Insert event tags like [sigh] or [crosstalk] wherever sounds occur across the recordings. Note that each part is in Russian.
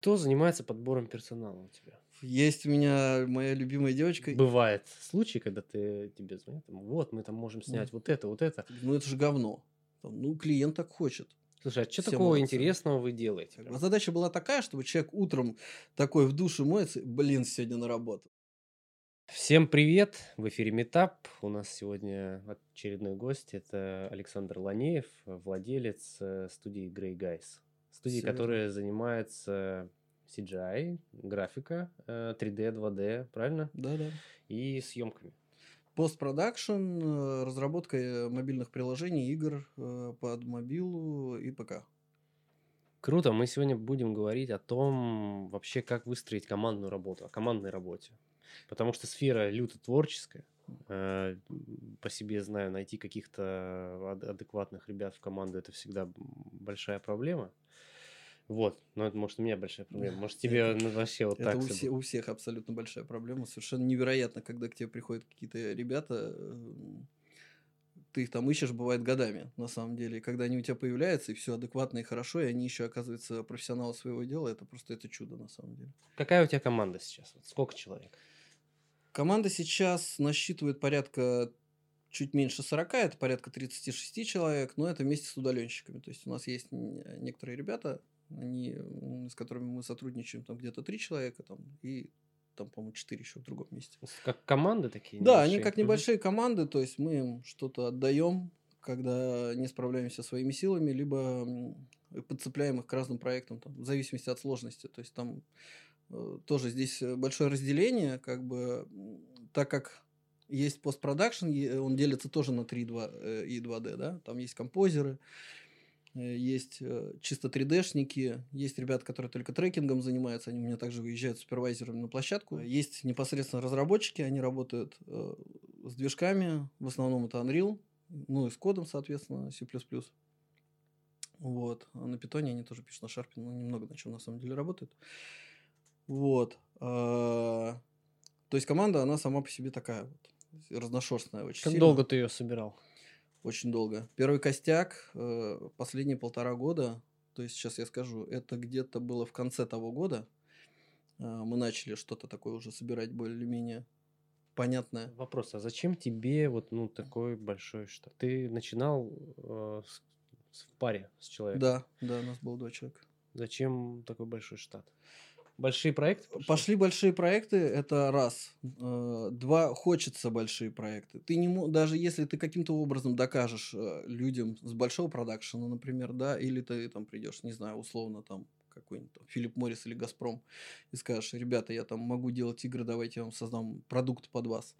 Кто занимается подбором персонала у тебя? Есть у меня моя любимая девочка. Бывает случаи, когда ты тебе звонят, вот мы там можем снять вот это, вот это. Ну это же говно. Ну клиент так хочет. Слушай, а что Все такого молодцы. интересного вы делаете? Бы Задача была такая, чтобы человек утром такой в душе моется, блин, сегодня на работу. Всем привет! В эфире Метап. У нас сегодня очередной гость. Это Александр Ланеев, владелец э, студии Grey Guys. Студии, Всё верно. которая занимается CGI, графика, э, 3D, 2D, правильно? Да-да. И съемками. Постпродакшн, э, разработка э, мобильных приложений, игр э, под мобилу и ПК. Круто. Мы сегодня будем говорить о том, вообще, как выстроить командную работу, о командной работе. Потому что сфера люто творческая. Э, По себе знаю, найти каких-то ад- адекватных ребят в команду это всегда большая проблема. Вот, но это может у меня большая проблема. Может тебе ну, вообще вот Это так у, всё все- у всех абсолютно большая проблема. Совершенно невероятно, когда к тебе приходят какие-то ребята, э, ты их там ищешь, бывает, годами, на самом деле. И когда они у тебя появляются, и все адекватно и хорошо, и они еще, оказываются, профессионалы своего дела, это просто это чудо, на самом деле. Какая у тебя команда сейчас? Сколько человек? Команда сейчас насчитывает порядка чуть меньше 40, это порядка 36 человек, но это вместе с удаленщиками. То есть у нас есть н- некоторые ребята, они, с которыми мы сотрудничаем, там где-то 3 человека, там, и там, по-моему, 4 еще в другом месте. Как команды такие? Да, они небольшие? как Мгм. небольшие команды, то есть мы им что-то отдаем, когда не справляемся своими силами, либо подцепляем их к разным проектам, там, в зависимости от сложности. То есть там э, тоже здесь э, большое разделение, как бы, так как есть постпродакшн, он делится тоже на 3 э, и 2D, да, там есть композеры, э, есть э, чисто 3D-шники, есть ребята, которые только трекингом занимаются, они у меня также выезжают супервайзерами на площадку. Есть непосредственно разработчики, они работают э, с движками, в основном это Unreal, ну и с кодом, соответственно, C++. Вот. А на питоне они тоже пишут на Sharp, но немного на чем на самом деле работают. Вот. А, То есть команда, она сама по себе такая вот, разношерстная очень Как сильно. долго ты ее собирал? Очень долго. Первый костяк э, последние полтора года, то есть сейчас я скажу, это где-то было в конце того года. э, мы начали что-то такое уже собирать более-менее понятное. Вопрос, а зачем тебе вот ну такой большой штат? Ты начинал э, с- с- в паре с человеком. Да, да, у нас было два человека. Зачем такой большой штат? Большие проекты? пошли? Пошли большие проекты, это раз. Э, Два, хочется большие проекты. Ты не даже если ты каким-то образом докажешь э, людям с большого продакшена, например, да, или ты там придешь, не знаю, условно там какой-нибудь там Филипп Моррис или Газпром и скажешь, ребята, я там могу делать игры, давайте я вам создам продукт под вас.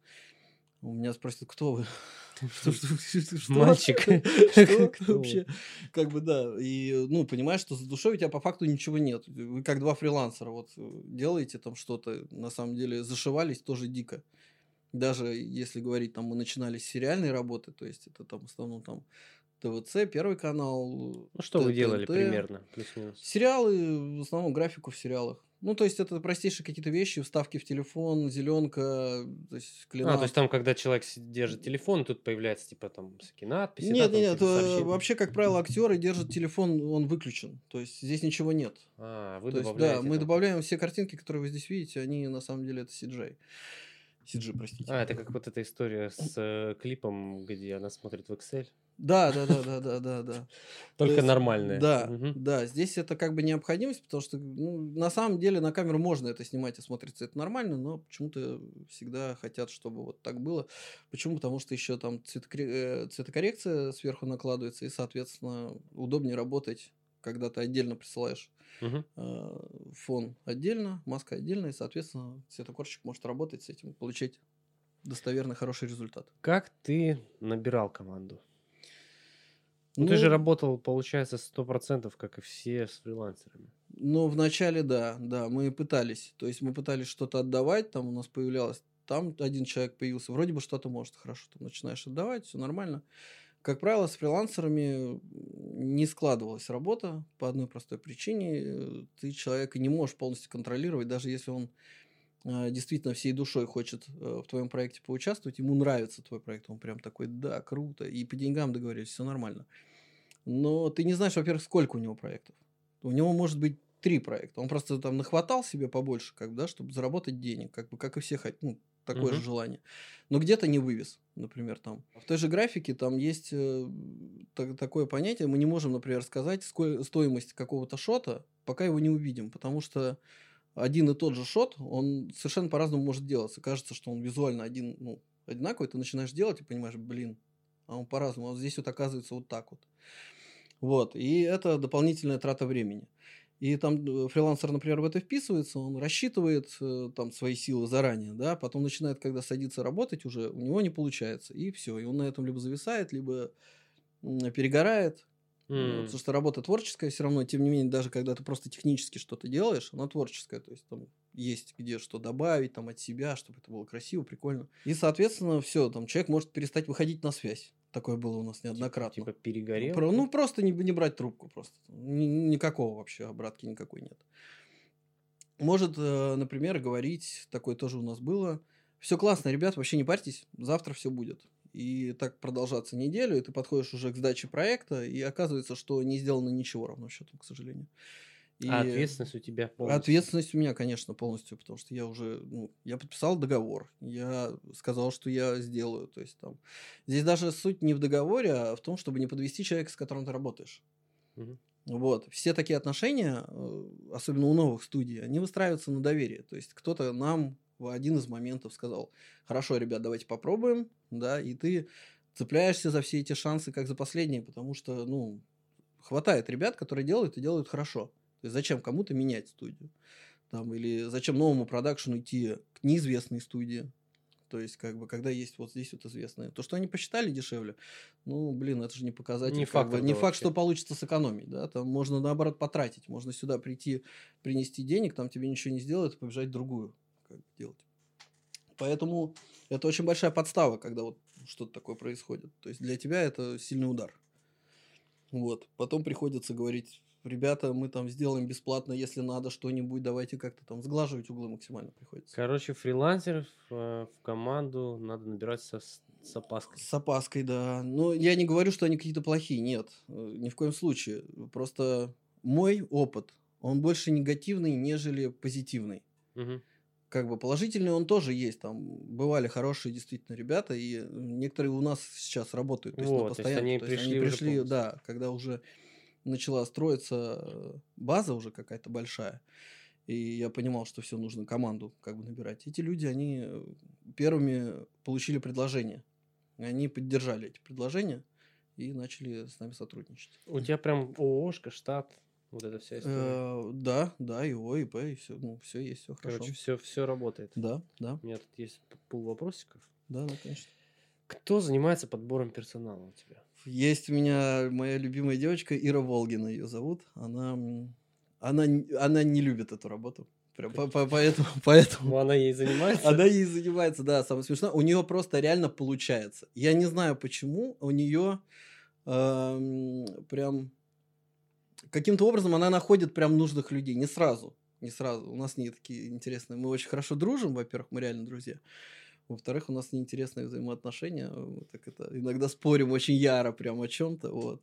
У меня спросят, кто вы? [laughs] [laughs] Что, что, что, что? Мальчик. [laughs] Что вы? вообще? Как бы да. И, ну, понимаешь, что за душой у тебя по факту ничего нет. Вы как два фрилансера вот э, делаете там что-то, на самом деле зашивались тоже дико. Даже если говорить, там мы начинали с сериальной работы, то есть это там в основном там ТВЦ, Первый канал. Ну что вы Т- делали примерно? Плюс-минус. Сериалы, в основном графику в сериалах. Ну, то есть это простейшие какие-то вещи, вставки в телефон, зеленка, то есть клина. А, то есть там, когда человек держит телефон, тут появляется типа там всякие надписи. да, Нет, там нет, сообщения. вообще, как правило, актеры держат телефон, он выключен. То есть здесь ничего нет. А, вы То есть, добавляете. да, мы там. добавляем все картинки, которые вы здесь видите, они на самом деле это CGI. CG, простите. А, это как вот эта история с э, клипом, где она смотрит в Excel. Да, да, да, да, да, да, да. Только есть, нормальная. Да, да, здесь это как бы необходимость, потому что ну, на самом деле на камеру можно это снимать и смотрится это нормально, но почему-то всегда хотят, чтобы вот так было. Почему? Потому что еще там цветокоре- э, цветокоррекция сверху накладывается, и, соответственно, удобнее работать, когда ты отдельно присылаешь э, фон отдельно, маска отдельно, и, соответственно, цветокорщик может работать с этим, получать достоверный хороший результат. Как ты набирал команду? Ну, ты же работал, получается, сто процентов, как и все с фрилансерами. Ну, вначале, да, да, мы пытались. То есть мы пытались что-то отдавать, там у нас появлялось, там один человек появился, вроде бы что-то может, хорошо, ты начинаешь отдавать, все нормально. Как правило, с фрилансерами не складывалась работа по одной простой причине. Ты человека не можешь полностью контролировать, даже если он действительно всей душой хочет э, в твоем проекте поучаствовать, ему нравится твой проект, он прям такой, да, круто, и по деньгам договорились, все нормально. Но ты не знаешь, во-первых, сколько у него проектов. У него может быть три проекта. Он просто там нахватал себе побольше, как бы, да, чтобы заработать денег, как бы, как и все хотят, ну, такое же Мгм. желание. Но где-то не вывез, например, там. В той же графике там есть э, та- такое понятие, мы не можем, например, сказать сколь- стоимость какого-то шота, пока его не увидим, потому что один и тот же шот, он совершенно по-разному может делаться. Кажется, что он визуально один, ну, одинаковый, ты начинаешь делать и понимаешь, блин, а он по-разному, а вот здесь вот оказывается вот так вот. Вот, и это дополнительная трата времени. И там э, фрилансер, например, в это вписывается, он рассчитывает э, там свои силы заранее, да, потом начинает, когда садится работать, уже у него не получается, и все, и он на этом либо зависает, либо перегорает, М. потому что работа творческая все равно, тем не менее, даже когда ты просто технически что-то делаешь, она творческая, то есть там есть где что добавить там от себя, чтобы это было красиво, прикольно. И, соответственно, все, там человек может перестать выходить на связь. Такое было у нас неоднократно. Типа перегорел. Про- ну, просто не, не брать трубку просто. Ни- никакого вообще обратки никакой нет. Может, э, например, говорить, такое тоже у нас было. Все классно, ребят, вообще не парьтесь, завтра все будет. И так продолжаться неделю, и ты подходишь уже к сдаче проекта, и оказывается, что не сделано ничего равно счетом, к сожалению. И А ответственность у тебя полностью. Ответственность у меня, конечно, полностью, потому что я уже, ну, я подписал договор, я сказал, что я сделаю, то есть там, здесь даже суть не в договоре, а в том, чтобы не подвести человека, с которым ты работаешь. Мгм. Вот, все такие отношения, э, особенно у новых студий, они выстраиваются на доверии, то есть кто-то нам в один из моментов сказал, хорошо, ребят, давайте попробуем, да, и ты цепляешься за все эти шансы, как за последние, потому что, ну, хватает ребят, которые делают и делают хорошо. То есть зачем кому-то менять студию? Там, или зачем новому продакшену идти к неизвестной студии? То есть, как бы, когда есть вот здесь вот известные. То, что они посчитали дешевле, ну, блин, это же не показатель. Не факт бы, не факт, вообще. что получится сэкономить, да, там можно наоборот потратить, можно сюда прийти, принести денег, там тебе ничего не сделают, и побежать в другую как бы, делать. Поэтому это очень большая подстава, когда вот что-то такое происходит. То есть для тебя это сильный удар. Вот. Потом приходится говорить, ребята, мы там сделаем бесплатно, если надо что-нибудь, давайте как-то там сглаживать углы максимально приходится. Короче, фрилансеров э, в команду надо набирать со, с опаской. С опаской, да. Но я не говорю, что они какие-то плохие, нет. э, Ни в коем случае. Просто мой опыт, он больше негативный, нежели позитивный. Мгм. Как бы положительный он тоже есть. Там бывали хорошие действительно ребята, и некоторые у нас сейчас работают. То есть на Вот, то есть они То есть пришли они пришли, полностью. да, когда уже начала строиться э, база уже какая-то большая, и я понимал, что все нужно команду как бы набирать. Эти люди, они э, первыми получили предложение. Они поддержали эти предложения и начали с нами сотрудничать. У тебя прям ООшка, штат, вот эта вся история. Э, да, да, и О, и П, и все, ну, все есть, все хорошо. Короче, все, все работает. Да, да, У меня тут есть пол вопросиков. да, да, конечно. Кто занимается подбором персонала у тебя? Есть у меня моя любимая девочка Ира Волгина, ее зовут. Она, она, она не любит эту работу. Прям по- по- поэтому, [laughs] поэтому Ну, она ей занимается? она ей занимается, да, самое смешное. У нее просто реально получается. Я не знаю почему, у нее прям каким-то образом она находит прям нужных людей. Не сразу, не сразу. У нас не такие интересные. Мы очень хорошо дружим, во-первых, мы реально друзья. Во-вторых, у нас неинтересные взаимоотношения. Мы так это иногда спорим очень яро прям о чем-то. Вот.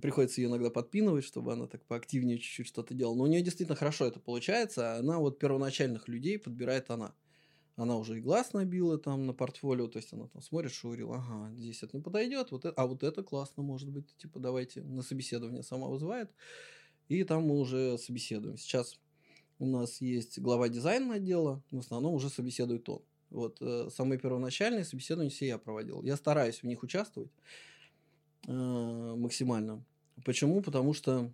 Приходится ее иногда подпинывать, чтобы она так поактивнее чуть-чуть что-то делала. Но у нее действительно хорошо это получается. а Она вот первоначальных людей подбирает она. Она уже и глаз набила там на портфолио, то есть она там смотрит, шурил, ага, здесь это не подойдет, вот это, а вот это классно может быть, типа давайте на собеседование сама вызывает, и там мы уже собеседуем. Сейчас у нас есть глава дизайна отдела, в основном уже собеседует он. Вот э, самые первоначальные собеседования все я проводил. Я стараюсь в них участвовать э, максимально. Почему? Потому что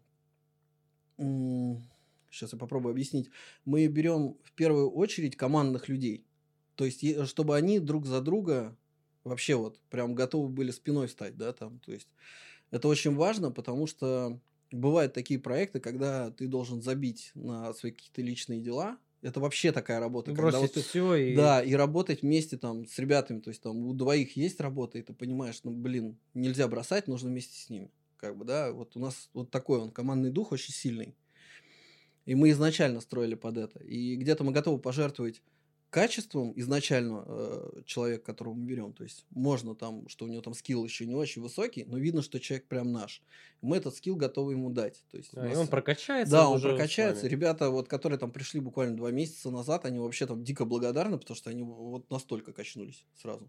сейчас я попробую объяснить. Мы берем в первую очередь командных людей. То есть, чтобы они друг за друга вообще вот прям готовы были спиной стать, да, там. То есть, это очень важно, потому что бывают такие проекты, когда ты должен забить на свои какие-то личные дела. Это вообще такая работа. когда вот Бросить ты- все и... да, и работать вместе там с ребятами, то есть там у двоих есть работа, и ты понимаешь, ну, блин, нельзя бросать, нужно вместе с ними. Как бы, да, вот у нас вот такой он, командный дух очень сильный. И мы изначально строили под это. И где-то мы готовы пожертвовать качеством изначально э, человека, которого мы берем, то есть можно там, что у него там скилл еще не очень высокий, но видно, что человек прям наш. Мы этот скилл готовы ему дать. То есть А, у и нас- он прокачается. да, он прокачается. Ребята, вот, которые там пришли буквально два месяца назад, они вообще там дико благодарны, потому что они вот настолько качнулись сразу.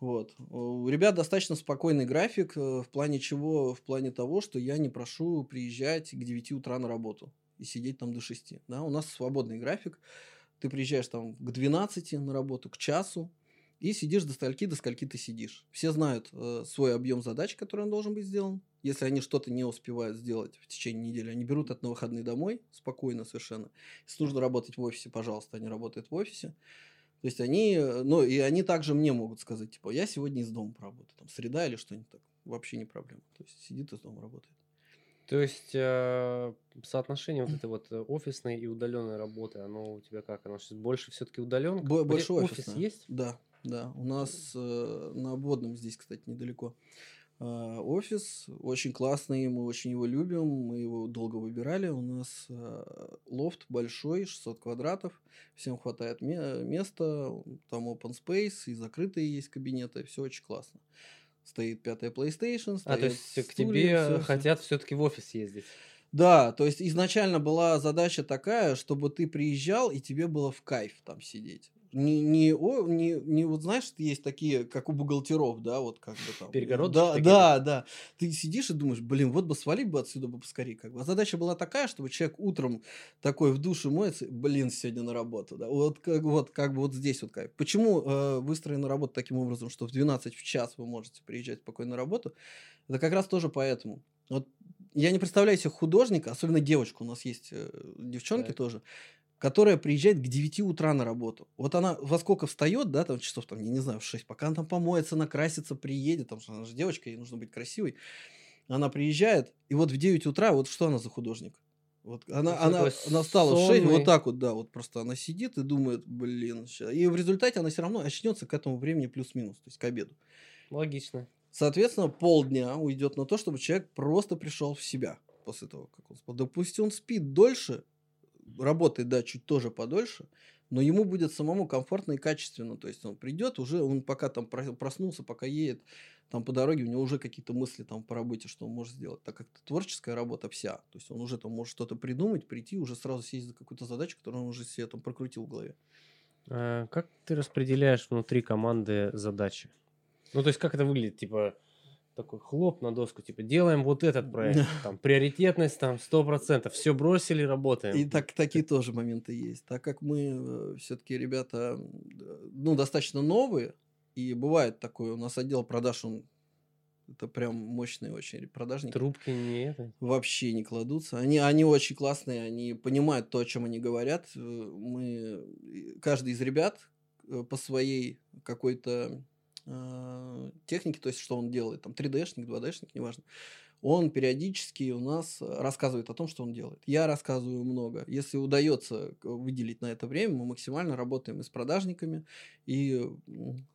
Вот. У ребят достаточно спокойный график, э, в плане чего? В плане того, что я не прошу приезжать к 9 утра на работу и сидеть там до 6. Да? У нас свободный график. Ты приезжаешь там к 12 на работу, к часу, и сидишь до скольки, до скольки ты сидишь. Все знают э, свой объем задач, который он должен быть сделан. Если они что-то не успевают сделать в течение недели, они берут это на выходные домой, спокойно совершенно. Если нужно работать в офисе, пожалуйста, они работают в офисе. То есть они, э, ну и они также мне могут сказать, типа, я сегодня из дома поработаю, там, среда или что-нибудь так. Вообще не проблема. То есть сидит из дома работает. То есть э, соотношение вот этой вот э, офисной и удаленной работы, оно у тебя как? Оно сейчас больше все-таки удаленка? Бо- Больше офис есть? Да, да. У нас э, на обводном здесь, кстати, недалеко. э, офис очень классный, мы очень его любим, мы его долго выбирали. У нас э, лофт большой, 600 квадратов, всем хватает ме- места, там open space и закрытые есть кабинеты, все очень классно. Стоит пятая PlayStation, А, то есть к стулья, тебе всё- всё. хотят все-таки в офис ездить. Да, то есть изначально была задача такая, чтобы ты приезжал и тебе было в кайф там сидеть. Не, не, о, не, не вот знаешь, есть такие, как у бухгалтеров, да, вот как бы там. Перегородочки Да, такие, да, да. Ты сидишь и думаешь, блин, вот бы свалить бы отсюда бы поскорее. Как бы. А задача была такая, чтобы человек утром такой в душе моется, блин, сегодня на работу, да. Вот как, вот, как бы вот здесь вот кайф. Почему э, выстроена работа таким образом, что в 12 в час вы можете приезжать спокойно на работу? Это как раз тоже поэтому. Вот я не представляю себе художника, особенно девочку, у нас есть э, девчонки Так. тоже, которая приезжает к 9 утра на работу. Вот она во сколько встает, да, там часов, там, я не знаю, в 6, пока она там помоется, накрасится, приедет, там, что она же девочка, ей нужно быть красивой. Она приезжает, и вот в 9 утра, вот что она за художник? Вот она, Ну, она, она встала в 6, сонный. вот так вот, да, вот просто она сидит и думает, блин, ща». и в результате она все равно очнется к этому времени плюс-минус, то есть к обеду. Логично. Соответственно, полдня уйдет на то, чтобы человек просто пришел в себя после того, как он спал. Допустим, он спит дольше, работает, да, чуть тоже подольше, но ему будет самому комфортно и качественно. То есть он придет уже, он пока там про- проснулся, пока едет там по дороге, у него уже какие-то мысли там по работе, что он может сделать. Так как это творческая работа вся. То есть он уже там может что-то придумать, прийти, уже сразу сесть за какую-то задачу, которую он уже себе там прокрутил в голове. А, Как ты распределяешь внутри команды задачи? Ну, то есть, как это выглядит? Типа, такой хлоп на доску, типа, делаем вот этот проект, там, приоритетность там 100%, все бросили, работаем. И так, такие тоже моменты есть. Так как мы все-таки ребята, ну, достаточно новые, и бывает такое, у нас отдел продаж, он это прям мощные очень продажники. Трубки не это. Вообще не кладутся. Они, они очень классные, они понимают то, о чем они говорят. Э, Мы, э, каждый из ребят э, по своей какой-то э, технике, то есть что он делает, там 3D-шник, 2D-шник, неважно, он периодически у нас рассказывает о том, что он делает. Я рассказываю много. Если удается к- выделить на это время, мы максимально работаем и с продажниками, и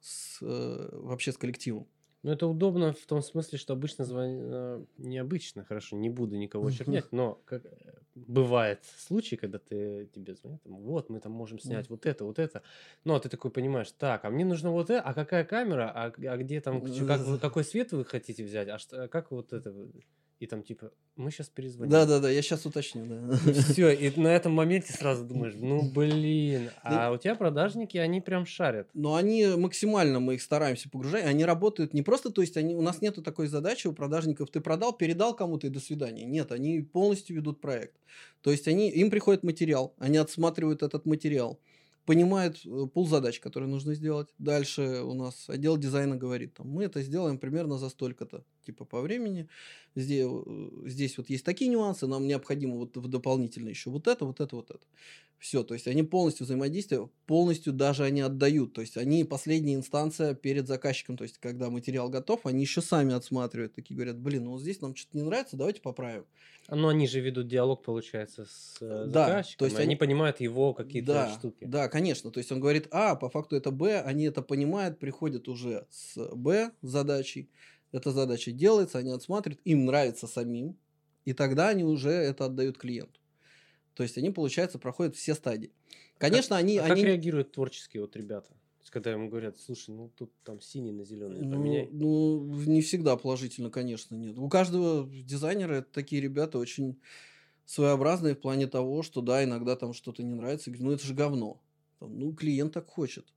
с, э, вообще с коллективом. Ну, это удобно в том смысле, что обычно звонят... Необычно, хорошо, не буду никого чернять, но как, э, бывает случай, когда ты, тебе звонят, там, вот, мы там можем снять вот это, вот это. Ну, а ты такой понимаешь, так, а мне нужно вот это, а какая камера, а, а где там, как какой свет вы хотите взять, а что, как вот это... вы?» И там типа, мы сейчас перезвоним. Да-да-да, я сейчас уточню. Да. И все, и на этом моменте сразу думаешь, ну блин, а у тебя продажники, они прям шарят. Но они максимально, мы их стараемся погружать, они работают не просто, то есть они, у нас нету такой задачи у продажников, ты продал, передал кому-то и до свидания. Нет, они полностью ведут проект. То есть они, им приходит материал, они отсматривают этот материал, понимают э, пул задач, которые нужно сделать. Дальше у нас отдел дизайна говорит, там, мы это сделаем примерно за столько-то, типа по времени. Здесь, здесь вот есть такие нюансы, нам необходимо вот в дополнительно еще вот это, вот это, вот это. Все, то есть они полностью взаимодействуют, полностью даже они отдают. То есть они последняя инстанция перед заказчиком. То есть когда материал готов, они еще сами отсматривают. Такие говорят, блин, ну вот здесь нам что-то не нравится, давайте поправим. Но они же ведут диалог, получается, с э, Да, заказчиком, то есть они они- понимают его какие-то да, штуки. Да, конечно. То есть он говорит А, по факту это Б, они это понимают, приходят уже с Б задачей. Эта задача делается, они отсматривают, им нравится самим, и тогда они уже это отдают клиенту. То есть они, получается, проходят все стадии. Конечно, как, они... А они... как реагируют творческие вот ребята? Когда ему говорят, слушай, ну тут там синий на зеленый ну, поменяй. Ну, не всегда положительно, конечно, нет. У каждого дизайнера такие ребята очень своеобразные в плане того, что да, иногда там что-то не нравится, говорю, ну это же говно. Там, ну, клиент так хочет.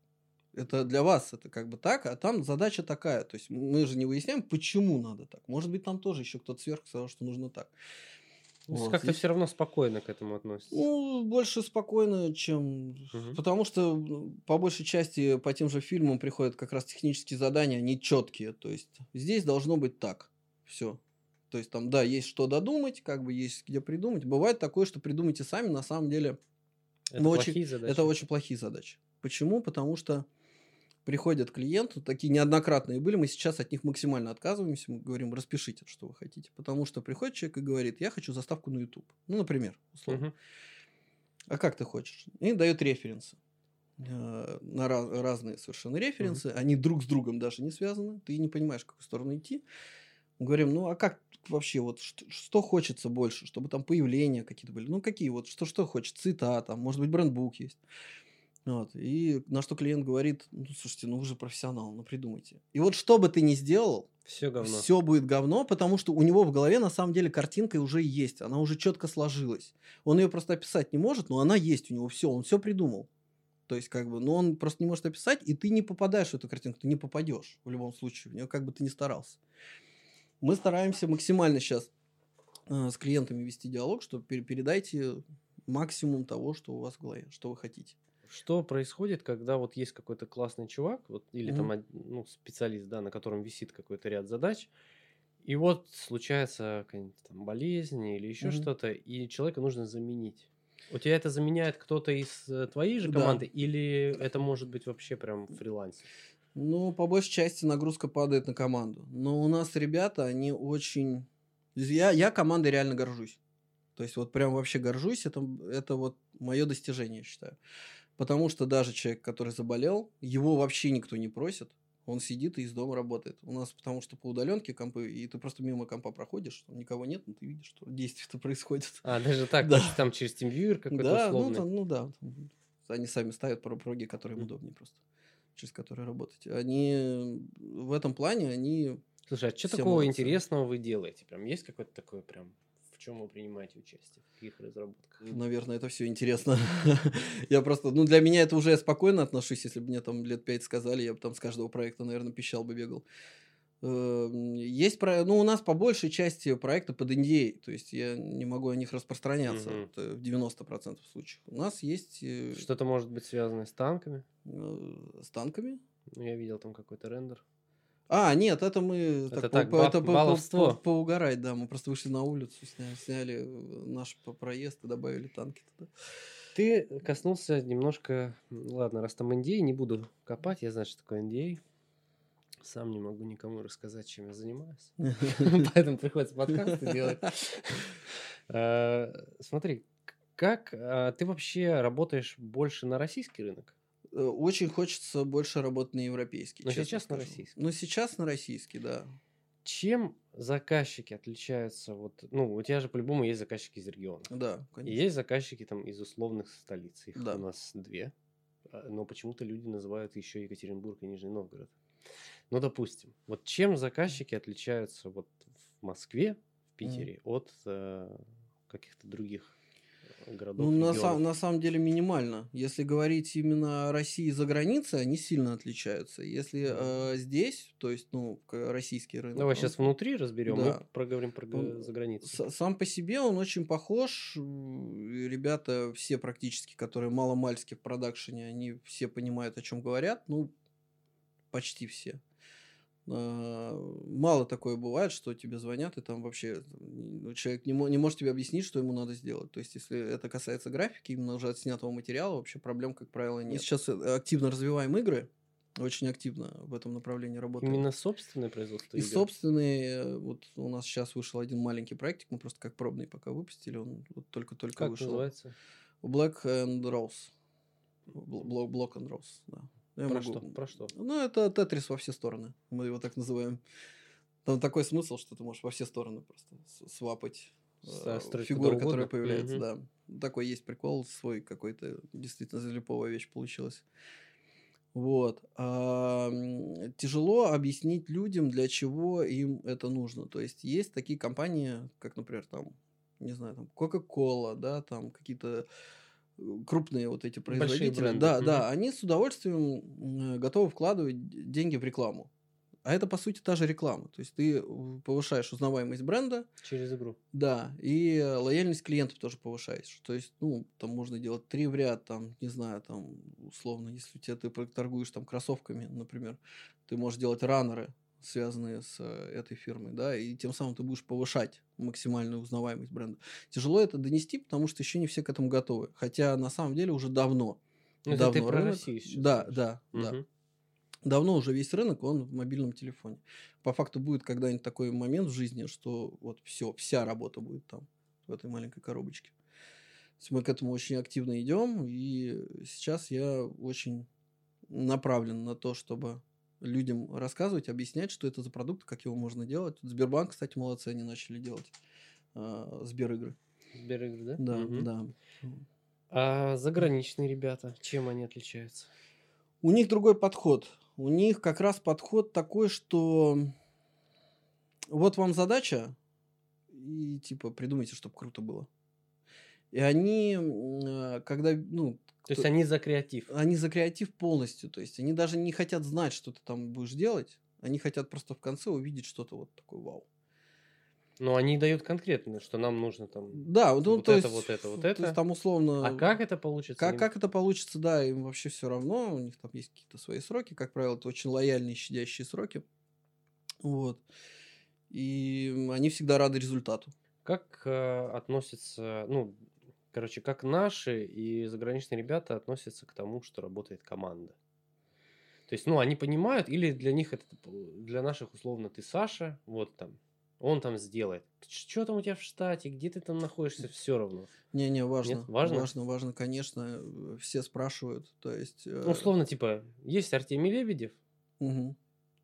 Это для вас это как бы так, а там задача такая. То есть мы же не выясняем, почему надо так. Может быть, там тоже еще кто-то сверху сказал, что нужно так. Вот. Как-то все равно спокойно к этому относится. Ну, больше спокойно, чем... Угу. Потому что ну, по большей части по тем же фильмам приходят как раз технические задания, они четкие. То есть здесь должно быть так. Все. То есть там, да, есть что додумать, как бы есть где придумать. Бывает такое, что придумайте сами, на самом деле... Это плохие очень, задачи. Это очень плохие задачи. Почему? Потому что приходят клиенты, такие неоднократные были, мы сейчас от них максимально отказываемся, мы говорим, распишите, что вы хотите. Потому что приходит человек и говорит, я хочу заставку на YouTube. Ну, например, условно. Угу. А как ты хочешь? И дает референсы э, на раз, разные совершенно референсы, угу. они друг с другом даже не связаны, ты не понимаешь, в какую сторону идти. Говорим, ну а как вообще, вот что, что хочется больше, чтобы там появления какие-то были? Ну какие вот, что, что хочет, цитата, может быть брендбук есть. Вот. И на что клиент говорит, ну, слушайте, ну вы же профессионал, ну придумайте. И вот что бы ты ни сделал, все говно. Все будет говно, потому что у него в голове на самом деле картинка уже есть, она уже четко сложилась. Он ее просто описать не может, но она есть у него, все, он все придумал. То есть, как бы, но он просто не может описать, и ты не попадаешь в эту картинку, ты не попадешь в любом случае, в нее как бы ты ни старался. Мы стараемся максимально сейчас э, с клиентами вести диалог, что передайте максимум того, что у вас в голове, что вы хотите. Что происходит, когда вот есть какой-то классный чувак, вот, или mm-hmm. там ну, специалист, да, на котором висит какой-то ряд задач, и вот случается какая-нибудь там болезнь или еще mm-hmm. что-то, и человека нужно заменить. У тебя это заменяет кто-то из э, твоей же команды, да. или это может быть вообще прям фрилансер? Ну, по большей части нагрузка падает на команду. Но у нас ребята, они очень... Я, я командой реально горжусь. То есть вот прям вообще горжусь, это, это вот мое достижение, я считаю. Потому что даже человек, который заболел, его вообще никто не просит. Он сидит и из дома работает. У нас потому что по удаленке компы, и ты просто мимо компа проходишь, никого нет, но ты видишь, что действие-то происходит. А, даже так, да. там через TeamViewer какой-то да, условный. Ну, там, ну да, они сами ставят проги, которые им удобнее просто, через которые работать. Они в этом плане, они... Слушай, а что такого молодцы. интересного вы делаете? Прям есть какой-то такой прям чем вы принимаете участие? В каких разработках? Наверное, это все интересно. [laughs] я просто, ну, для меня это уже я спокойно отношусь. Если бы мне там лет пять сказали, я бы там с каждого проекта, наверное, пищал бы, бегал. Эм, есть, про... ну, у нас по большей части проекты под NDA, то есть я не могу о них распространяться угу. в 90% случаев. У нас есть... Э, Что-то может быть связано с танками? Э, с танками? Ну, я видел там какой-то рендер. А, нет, это мы это так, так по, это баловство. По, по, поугарать, да. Мы просто вышли на улицу, сняли, сняли э, наш проезд и добавили танки туда. Ты коснулся немножко... Ладно, раз там NDA, не буду копать, я знаю, что такое NDA. Сам не могу никому рассказать, чем я занимаюсь. [laughs] Поэтому приходится подкасты делать. Э, смотри, как а, ты вообще работаешь больше на российский рынок? Э, очень хочется больше работать на европейский. Но сейчас скажу. на российский. Но сейчас на российский, да. Чем заказчики отличаются? Вот, ну, у тебя же по-любому есть заказчики из региона. Да, конечно. И есть заказчики там из условных столиц. Их да. у нас две. А, но почему-то люди называют еще Екатеринбург и Нижний Новгород. Ну, допустим, вот чем заказчики отличаются вот в Москве, в Питере mm. от э, каких-то других городов. Ну, на, сам, на самом деле минимально. Если говорить именно о России за границей, они сильно отличаются. Если э, здесь, то есть, ну, российский рынок. Давай он, сейчас внутри разберем, да. мы проговорим про он, за границу. Сам по себе он очень похож. Ребята все практически, которые маломальски в продакшене, они все понимают, о чем говорят. Ну, почти все. А, мало такое бывает, что тебе звонят, и там вообще ну, человек не, не может тебе объяснить, что ему надо сделать. То есть, если это касается графики, именно уже отснятого материала, вообще проблем, как правило, нет. Мы сейчас э, активно развиваем игры, очень активно в этом направлении работаем. Именно собственное производство И собственные. Э, вот у нас сейчас вышел один маленький проектик, мы просто как пробный пока выпустили, он вот только-только как вышел. называется? Black and Rose. Block and Rose, да. Я Про могу... что? Про что? Ну, это тетрис во все стороны. Мы его так называем. Там такой смысл, что ты можешь во все стороны просто свапать э, фигуры, которая появляется, угу. да. Такой есть прикол, свой какой-то действительно залиповая вещь получилась. Вот. А, тяжело объяснить людям, для чего им это нужно. То есть есть такие компании, как, например, там, не знаю, там Coca-Cola, да, там какие-то крупные вот эти производители. Да, да, они с удовольствием готовы вкладывать деньги в рекламу. А это, по сути, та же реклама. То есть ты повышаешь узнаваемость бренда. Через игру. Да, и лояльность клиентов тоже повышаешь. То есть, ну, там можно делать три в ряд, там, не знаю, там, условно, если у тебя ты торгуешь там кроссовками, например, ты можешь делать раннеры, связанные с э, этой фирмой, да, и тем самым ты будешь повышать максимальную узнаваемость бренда. Тяжело это донести, потому что еще не все к этому готовы. Хотя на самом деле уже давно. Ну, давно это ты про Россию сейчас Да, да, угу. да давно уже весь рынок, он в мобильном телефоне. По факту будет когда-нибудь такой момент в жизни, что вот все, вся работа будет там, в этой маленькой коробочке. мы к этому очень активно идем, и сейчас я очень направлен на то, чтобы людям рассказывать, объяснять, что это за продукт, как его можно делать. Сбербанк, кстати, молодцы, они начали делать э, Сберигры. Сберигры, да? Да, угу. да. А заграничные ребята, чем они отличаются? У них другой подход у них как раз подход такой, что вот вам задача, и типа придумайте, чтобы круто было. И они, э, когда, ну... То есть они за креатив? Они за креатив полностью. То есть они даже не хотят знать, что ты там будешь делать. Они хотят просто в конце увидеть что-то вот такое вау. Но они дают конкретно, что нам нужно там да, ну, вот то это, есть, вот это, вот это. То есть там условно... А как это получится? Как, как это получится, да, им вообще все равно, у них там есть какие-то свои сроки, как правило, это очень лояльные, щадящие сроки. Вот. И они всегда рады результату. Как э, относятся, ну, короче, как наши и заграничные ребята относятся к тому, что работает команда? То есть, ну, они понимают, или для них это, для наших условно, ты Саша, вот там, он там сделает. Что там у тебя в штате, где ты там находишься, все равно. Не-не, важно. Нет? Важно? Важно, важно, конечно. Э, все спрашивают. То есть... Э... Ну, условно, типа, есть Артемий Лебедев. Угу.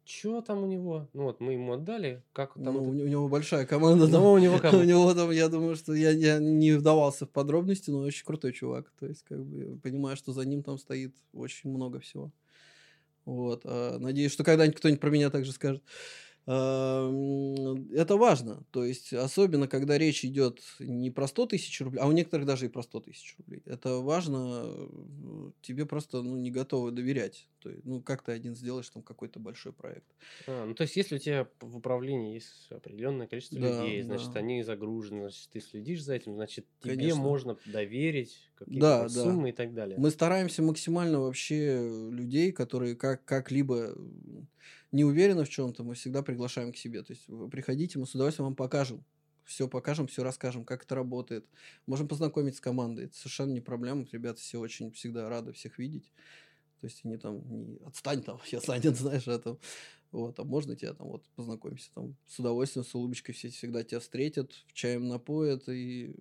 Что там у него? Ну вот мы ему отдали, как там. Ну, это... у него большая команда. Ну, у него команда. [laughs] У него там, я думаю, что я, я не вдавался в подробности, но очень крутой чувак. То есть, как бы, понимаю, что за ним там стоит очень много всего. Вот. А, надеюсь, что когда-нибудь кто-нибудь про меня также скажет. Это важно. То есть, особенно, когда речь идет не про 100 тысяч рублей, а у некоторых даже и про 100 тысяч рублей. Это важно, э, тебе просто ну, не готовы доверять. То есть, ну, как ты один сделаешь там какой-то большой проект. А, ну, то есть, если у тебя в управлении есть определенное количество да, людей, значит, да. они загружены, значит, ты следишь за этим, значит, тебе Конечно. можно доверить какие-то да, суммы да. и так далее. Мы стараемся максимально вообще людей, которые как- как-либо не уверены в чем-то, мы всегда приглашаем к себе. То есть приходите, мы с удовольствием вам покажем. Все покажем, все расскажем, как это работает. Можем познакомить с командой. Это совершенно не проблема. Ребята все очень всегда рады всех видеть. То есть они там не отстань там, я занят, знаешь, это. Вот, а можно тебя там вот познакомиться там с удовольствием, с улыбочкой все всегда тебя встретят, в чаем напоят и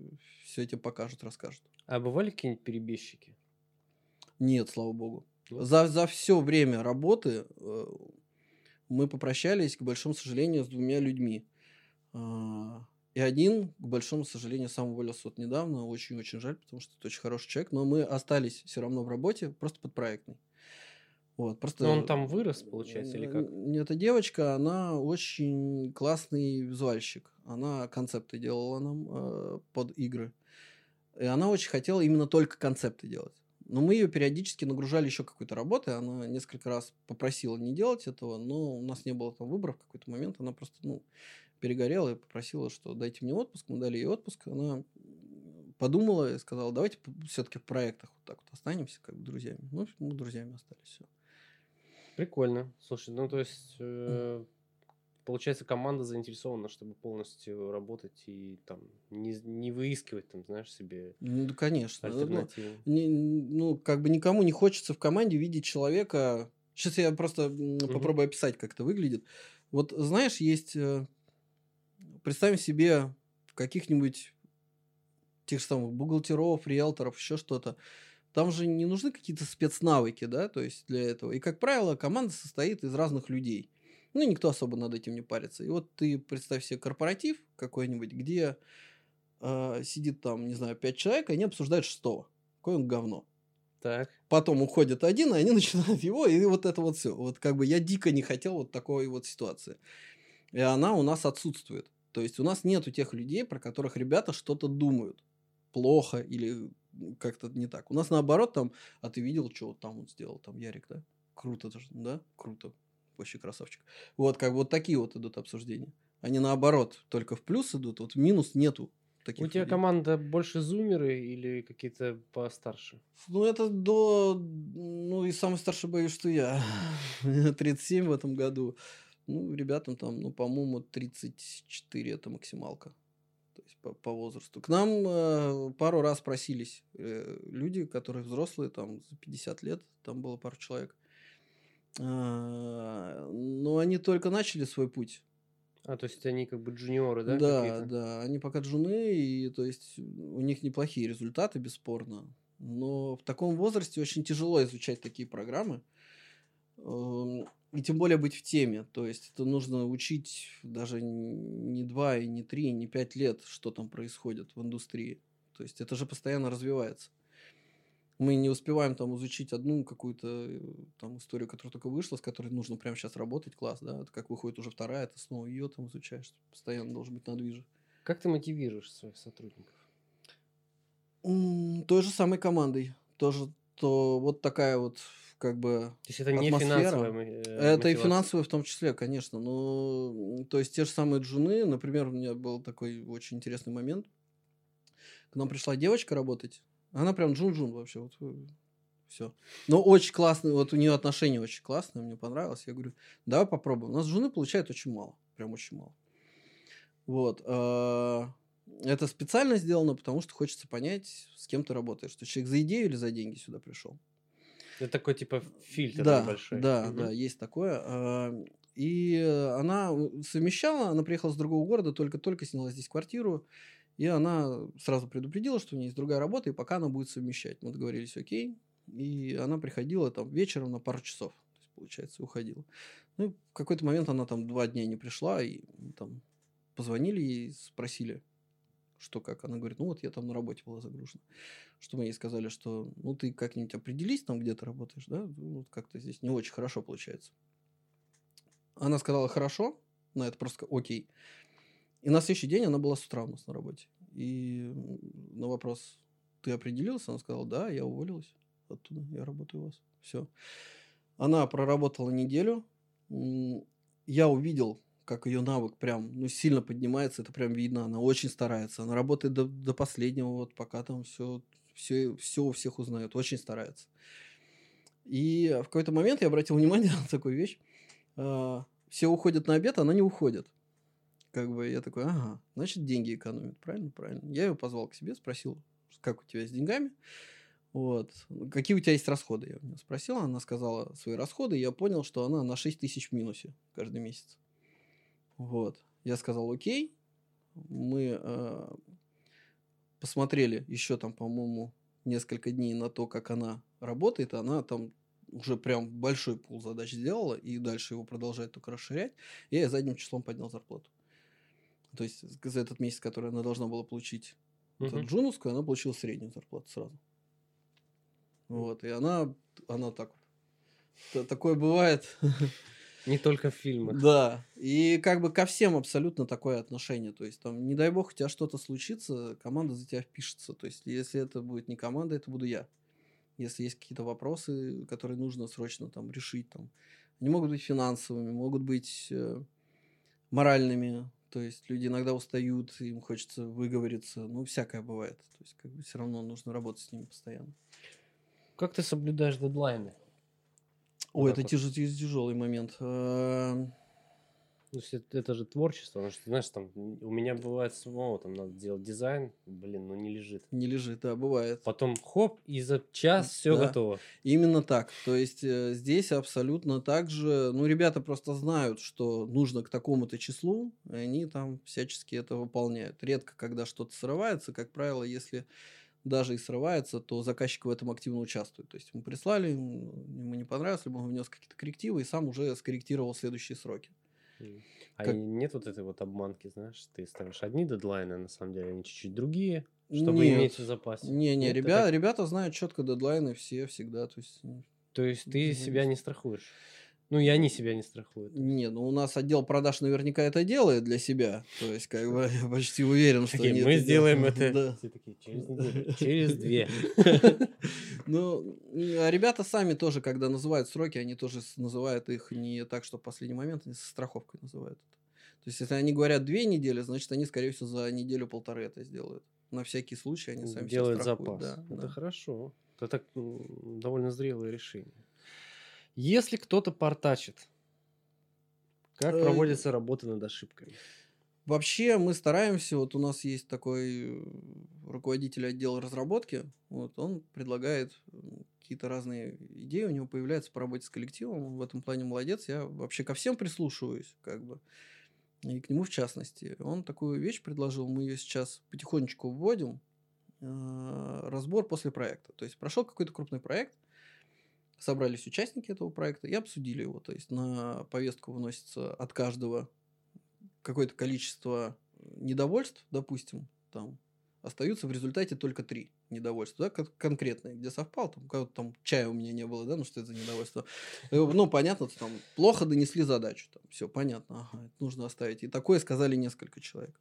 все тебе покажут, расскажут. А бывали какие-нибудь перебежчики? Нет, слава богу. За, за все время работы э, мы попрощались, к большому сожалению, с двумя людьми. А, и один, к большому сожалению, сам уволился вот недавно. Очень-очень жаль, потому что это очень хороший человек. Но мы остались все равно в работе, просто под проектной. Вот, просто... Но он там вырос, получается, или как? Эта девочка, она очень классный визуальщик. Она концепты делала нам э, под игры. И она очень хотела именно только концепты делать. Но мы ее периодически нагружали еще какой-то работой. Она несколько раз попросила не делать этого, но у нас не было там выбора в какой-то момент. Она просто, ну, перегорела и попросила, что дайте мне отпуск. Мы дали ей отпуск. Она подумала и сказала, давайте все-таки в проектах вот так вот останемся, как бы друзьями. Ну, мы друзьями остались. Все. Прикольно. Слушай, ну то есть э, получается, команда заинтересована, чтобы полностью работать и там не, не выискивать, там, знаешь, себе Ну, конечно. Ну. Ну, не, ну, как бы никому не хочется в команде видеть человека... Сейчас я просто угу. попробую описать, как это выглядит. Вот, знаешь, есть... Представим себе каких-нибудь тех же самых бухгалтеров, риэлторов, еще что-то. Там же не нужны какие-то спецнавыки, да, то есть для этого. И, как правило, команда состоит из разных людей. Ну, никто особо над этим не парится. И вот ты представь себе корпоратив какой-нибудь, где э, сидит там, не знаю, пять человек, и они обсуждают шестого. Какое он говно. Так. Потом уходит один, и они [laughs] начинают его, и вот это вот все. Вот как бы я дико не хотел вот такой вот ситуации. И она у нас отсутствует. То есть у нас нету тех людей, про которых ребята что-то думают. Плохо или как-то не так. У нас наоборот там, а ты видел, что там он сделал, там Ярик, да? Круто, да? Круто. Вообще красавчик. Вот как бы вот такие вот идут обсуждения. Они наоборот только в плюс идут, вот в минус нету таких У тебя людей. команда больше зумеры или какие-то постарше? Ну, это до... Ну, и самый старший боюсь, что я. [laughs] Мне 37 в этом году. Ну, ребятам там, ну, по-моему, 34 это максималка. То есть по, по возрасту. К нам э, пару раз просились э, люди, которые взрослые, там, за 50 лет. Там было пару человек. А, но они только начали свой путь. А, то есть они как бы джуниоры, да? Да, какие-то? да, они пока джуны, и то есть у них неплохие результаты, бесспорно. Но в таком возрасте очень тяжело изучать такие программы. И тем более быть в теме. То есть это нужно учить даже не два, и не три, и не пять лет, что там происходит в индустрии. То есть это же постоянно развивается. Мы не успеваем там изучить одну какую-то э, там историю, которая только вышла, с которой нужно прямо сейчас работать, класс, да, это как выходит уже вторая, ты снова ее там изучаешь, постоянно должен быть на движе. Как ты мотивируешь своих сотрудников? М, Той же самой командой, тоже то вот такая вот как бы То есть это не Атмосфера. финансовая э, это и финансовые в том числе, конечно. Но то есть те же самые джуны, например, у меня был такой очень интересный момент. К нам пришла девочка работать. Она прям джун-джун вообще. Вот, все. Но очень классный, вот у нее отношения очень классные, мне понравилось. Я говорю, давай попробуем. У нас жены получают очень мало, прям очень мало. Вот. а, Это специально сделано, потому что хочется понять, с кем ты работаешь. Что человек за идею или за деньги сюда пришел. Это такой типа фильтр Да, небольшой. да, Мгм. да, есть такое. А, И э, она совмещала, она приехала с другого города, только-только сняла здесь квартиру, и она сразу предупредила, что у нее есть другая работа, и пока она будет совмещать. Мы договорились, окей. И она приходила там вечером на пару часов, то есть, получается, уходила. Ну, и в какой-то момент она там два дня не пришла, и там позвонили ей, спросили, что как. Она говорит, ну вот я там на работе была загружена. Что мы ей сказали, что ну ты как-нибудь определись там, где ты работаешь, да? Ну, Вот как-то здесь не очень хорошо получается. Она сказала хорошо, на это просто окей. И на следующий день она была с утра у нас на работе. И на вопрос, ты определился? Она сказала, да, я уволилась оттуда, я работаю у вас. Все. Она проработала неделю. Я увидел, как ее навык прям ну, сильно поднимается, это прям видно. Она очень старается. Она работает до, до последнего, вот пока там все, все, все у всех узнает. Очень старается. И в какой-то момент я обратил внимание на такую вещь. А, Все уходят на обед, а она не уходит. Как бы я такой, ага, значит, деньги экономит. Правильно, правильно. Я ее позвал к себе, спросил, как у тебя с деньгами. Вот. Какие у тебя есть расходы? Я у нее спросил, она сказала свои расходы, я понял, что она на 6 тысяч в минусе каждый месяц. Вот. Я сказал, окей. Мы э, посмотрели еще там, по-моему, несколько дней на то, как она работает. Она там уже прям большой пул задач сделала, и дальше его продолжает только расширять. И я задним числом поднял зарплату. То есть за этот месяц, который она должна была получить Мгм. эту джуновскую, она получила среднюю зарплату сразу. Вот, и она, она так вот. Такое бывает. [laughs] Не только в фильмах. Да. И как бы ко всем абсолютно такое отношение. То есть, там, не дай бог, у тебя что-то случится, команда за тебя впишется. То есть, если это будет не команда, это буду я. Если есть какие-то вопросы, которые нужно срочно там решить, там, они могут быть финансовыми, могут быть э, моральными. То есть люди иногда устают, им хочется выговориться. Ну, всякое бывает. То есть, как бы все равно нужно работать с ними постоянно. Как ты соблюдаешь дедлайны? Ой, это тяжелый момент. Эм, Ну, это, это же творчество, потому что, знаешь, там у меня бывает самого, там надо делать дизайн, блин, ну не лежит. Не лежит, да, бывает. Потом хоп, и за час все Да. готово. Именно так. То есть э, здесь абсолютно так же. Ну, ребята просто знают, что нужно к такому-то числу, и они там всячески это выполняют. Редко, когда что-то срывается, как правило, если даже и срывается, то заказчик в этом активно участвует. То есть мы прислали, ему не понравилось, либо он внес какие-то коррективы и сам уже скорректировал следующие сроки. А Как- нет вот этой вот обманки, знаешь, ты ставишь одни дедлайны, а на самом деле они чуть-чуть другие, чтобы Нет. иметь в запасе. Не-не, Нет, ребята, это- ребята знают четко дедлайны все всегда. То есть, То есть ты себя не страхуешь. Ну и они себя не страхуют. не, ну у нас отдел продаж наверняка это делает для себя. То есть, как бы, я почти уверен, что они мы сделаем делают». это. Через неделю, через две. [laughs] Ну, а ребята сами тоже, когда называют сроки, они тоже называют их не так, что в последний момент, они со страховкой называют это. То есть, если они говорят две недели, значит, они, скорее всего, за неделю-полторы это сделают. На всякий случай они сами себя Делают запас. да, Это хорошо. Это так довольно зрелое решение. Если кто-то портачит, как Э, проводятся работы над ошибками? Вообще мы стараемся, вот у нас есть такой э, руководитель отдела разработки, вот он предлагает м, какие-то разные идеи, у него появляются по работе с коллективом, он в этом плане молодец, я вообще ко всем прислушиваюсь, как бы, и к нему в частности. Он такую вещь предложил, мы ее сейчас потихонечку вводим, э, разбор после проекта, то есть прошел какой-то крупный проект, собрались участники этого проекта и обсудили его, то есть на повестку выносится от каждого какое-то количество недовольств, допустим, там остаются в результате только три недовольства, да, кон- конкретные, где совпал, там, у кого-то там чая у меня не было, да, ну что это за недовольство. Ну, понятно, там плохо донесли задачу, там, все понятно, ага, это нужно оставить. И такое сказали несколько человек.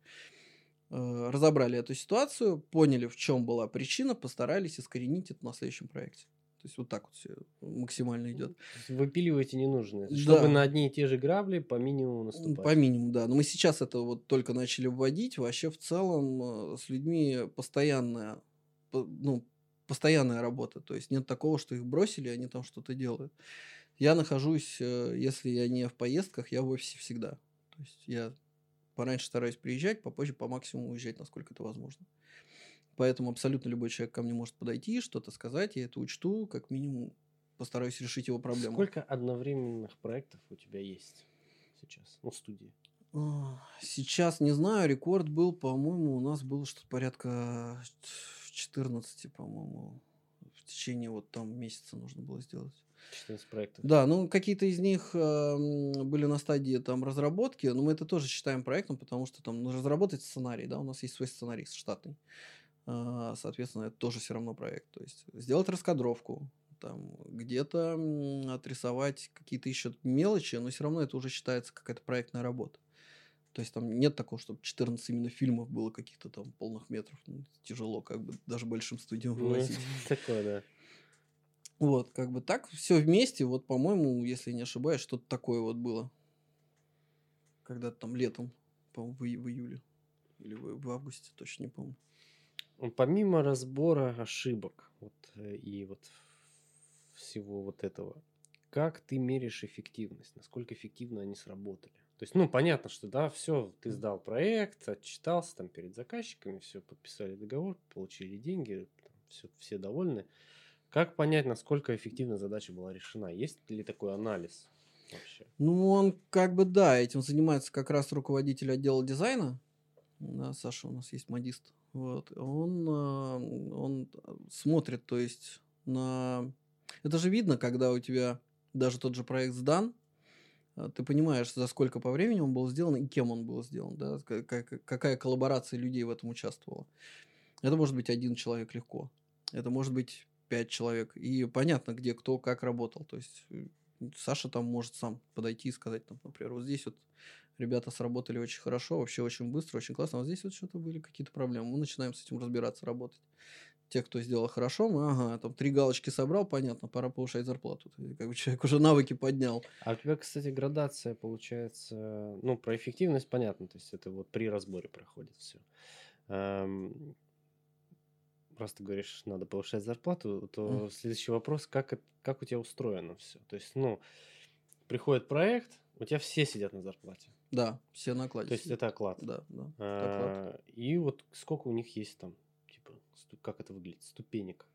Э, Разобрали эту ситуацию, поняли, в чем была причина, постарались искоренить это на следующем проекте. То есть вот так вот все максимально идет. То есть Выпиливаете ненужное, Да. чтобы на одни и те же грабли по минимуму наступать. По минимуму, да. Но мы сейчас это вот только начали вводить. Вообще в целом э, с людьми постоянная, по- ну, постоянная работа. То есть нет такого, что их бросили, они там что-то делают. Я нахожусь, э, если я не в поездках, я в офисе всегда. То есть я пораньше стараюсь приезжать, попозже по максимуму уезжать, насколько это возможно. Поэтому абсолютно любой человек ко мне может подойти, что-то сказать, я это учту, как минимум постараюсь решить его проблему. Сколько одновременных проектов у тебя есть сейчас? Ну, в студии. Сейчас не знаю, рекорд был, по-моему, у нас было что-то порядка 14, по-моему, в течение вот там месяца нужно было сделать. 14 проектов. Да, ну какие-то из них эм, были на стадии там разработки, но мы это тоже считаем проектом, потому что там ну, разработать сценарий, да, у нас есть свой сценарий штатный. А, Соответственно, это тоже все равно проект. То есть сделать раскадровку, там где-то отрисовать какие-то еще мелочи, но все равно это уже считается какая-то проектная работа. То есть там нет такого, чтобы 14 именно фильмов было каких-то там полных метров. Ну, тяжело как бы даже большим студиям Ну, вывозить. [laughs] такое, да. Вот, как бы так все вместе, вот, по-моему, если не ошибаюсь, что-то такое вот было. Когда-то там летом, по-моему, в, ию- в июле. Или в, в августе, точно не помню. Ну, Помимо разбора ошибок вот, э, и вот всего вот этого, как ты меряешь эффективность? Насколько эффективно они сработали? То есть, ну, понятно, что, да, все, ты сдал проект, отчитался там перед заказчиками, все, подписали договор, получили деньги, все, все довольны. Как понять, насколько эффективно задача была решена? Есть ли такой анализ вообще? Ну, он как бы, да, этим занимается как раз руководитель отдела дизайна. Да, Саша у нас есть модист. Вот. Он, а, он смотрит, то есть, на... Это же видно, когда у тебя даже тот же проект сдан, а, ты понимаешь, за сколько по времени он был сделан и кем он был сделан, да, ка- ка- какая коллаборация людей в этом участвовала. Это может быть один человек легко, это может быть пять человек, и понятно, где кто как работал, то есть э, Саша там может сам подойти и сказать, там, например, вот здесь вот ребята сработали очень хорошо, вообще очень быстро, очень классно, а вот здесь вот что-то были какие-то проблемы, мы начинаем с этим разбираться, работать. Те, кто сделал хорошо, мы, ага, там три галочки собрал, понятно, пора повышать зарплату. Как бы человек уже навыки поднял. А у тебя, кстати, градация получается, ну, про эффективность понятно, то есть это вот при разборе проходит все. Раз ты говоришь, надо повышать зарплату, то Мгм. следующий вопрос, как, как у тебя устроено все? То есть, ну, приходит проект, у тебя все сидят на зарплате. Да, все наклади. То есть это оклад. Да, да. это оклад. А, И вот сколько у них есть там, типа, как это выглядит, ступенек?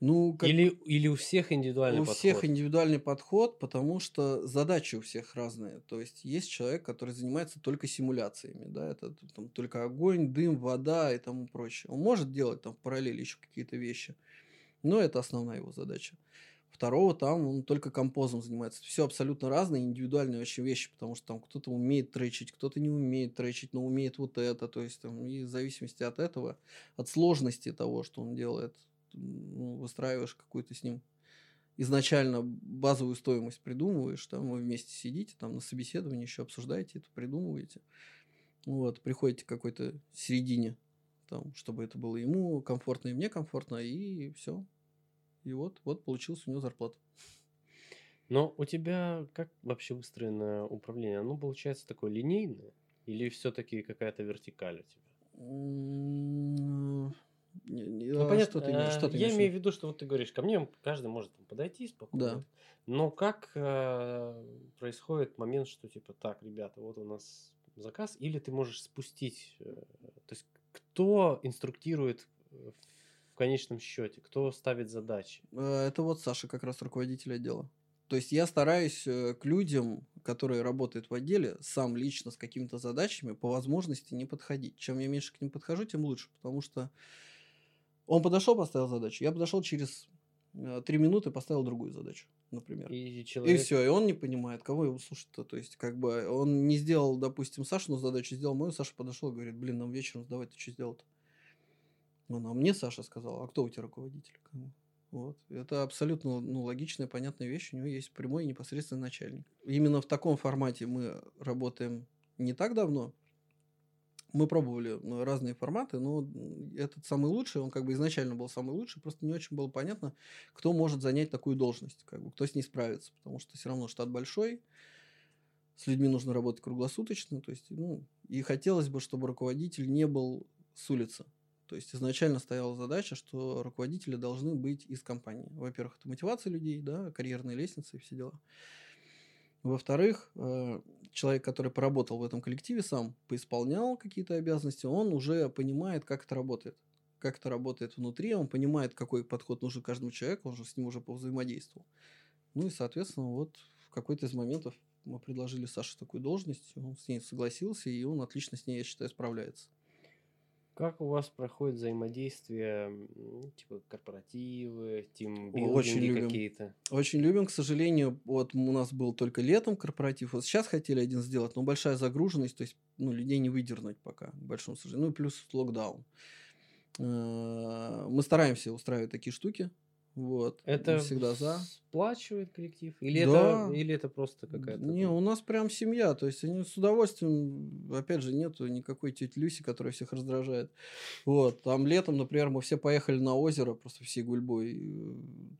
Ну, как Или, или у всех индивидуальный у подход? всех индивидуальный подход, потому что задачи у всех разные. То есть есть человек, который занимается только симуляциями, да, это там только огонь, дым, вода и тому прочее. Он может делать там в параллели еще какие-то вещи, но это основная его задача. Второго там он только композом занимается. Все абсолютно разные, индивидуальные очень вещи, потому что там кто-то умеет тречить, кто-то не умеет тречить, но умеет вот это. То есть там, и в зависимости от этого, от сложности того, что он делает, ну, выстраиваешь какую-то с ним изначально базовую стоимость придумываешь, там вы вместе сидите, там на собеседовании еще обсуждаете это, придумываете. Вот, приходите к какой-то середине, там, чтобы это было ему комфортно и мне комфортно, и все. И вот, вот получилась у него зарплата. Но у тебя как вообще выстроено управление? Оно получается такое линейное? Или все-таки какая-то вертикаль у тебя? Не- не- Ну, а понятно, Что ты имеешь? Что ты я имею в виду, что вот ты говоришь, ко мне каждый может там подойти спокойно. Да. Но как э, происходит момент, что типа, так, ребята, вот у нас заказ, или ты можешь спустить, э, то есть кто инструктирует э, в конечном счете, кто ставит задачи? Э, Это вот Саша, как раз руководитель отдела. То есть я стараюсь э, к людям, которые работают в отделе, сам лично с какими-то задачами по возможности не подходить. Чем я меньше к ним подхожу, тем лучше. Потому что он подошел, поставил задачу. Я подошел через э, три минуты, поставил другую задачу, например. И И человек... все, и он не понимает, кого его слушать-то. То есть, как бы он не сделал, допустим, Сашину задачу, сделал мою, Саша подошел и говорит, блин, нам вечером сдавать, ты что сделал-то? Он, а мне Саша сказал, а кто у тебя руководитель? Вот. Это абсолютно ну, логичная, понятная вещь. У него есть прямой и непосредственный начальник. Именно в таком формате мы работаем не так давно. Мы пробовали ну, разные форматы, но этот самый лучший, он как бы изначально был самый лучший, просто не очень было понятно, кто может занять такую должность, как бы, кто с ней справится, потому что все равно штат большой, с людьми нужно работать круглосуточно, то есть, ну, и хотелось бы, чтобы руководитель не был с улицы. То есть изначально стояла задача, что руководители должны быть из компании. Во-первых, это мотивация людей, да, карьерные лестницы и все дела. Во-вторых, э, человек, который поработал в этом коллективе сам, поисполнял какие-то обязанности, он уже понимает, как это работает. Как это работает внутри, он понимает, какой подход нужен каждому человеку, он же с ним уже повзаимодействовал. Ну и, соответственно, вот в какой-то из моментов мы предложили Саше такую должность, он с ней согласился, и он отлично с ней, я считаю, справляется. Как у вас проходит взаимодействие, типа корпоративы, тимбилдинги какие-то? Очень любим, к сожалению, вот у нас был только летом корпоратив, вот сейчас хотели один сделать, но большая загруженность, то есть ну, людей не выдернуть пока, к большому сожалению, ну и плюс локдаун. Э, Мы стараемся устраивать такие штуки, вот, Это всегда за. сплачивает коллектив? Или, Да. это, или это просто какая-то... Не, у нас прям семья, то есть они с удовольствием, опять же, нету никакой тети Люси, которая всех раздражает. Вот, там летом, например, мы все поехали на озеро, просто всей гульбой, э,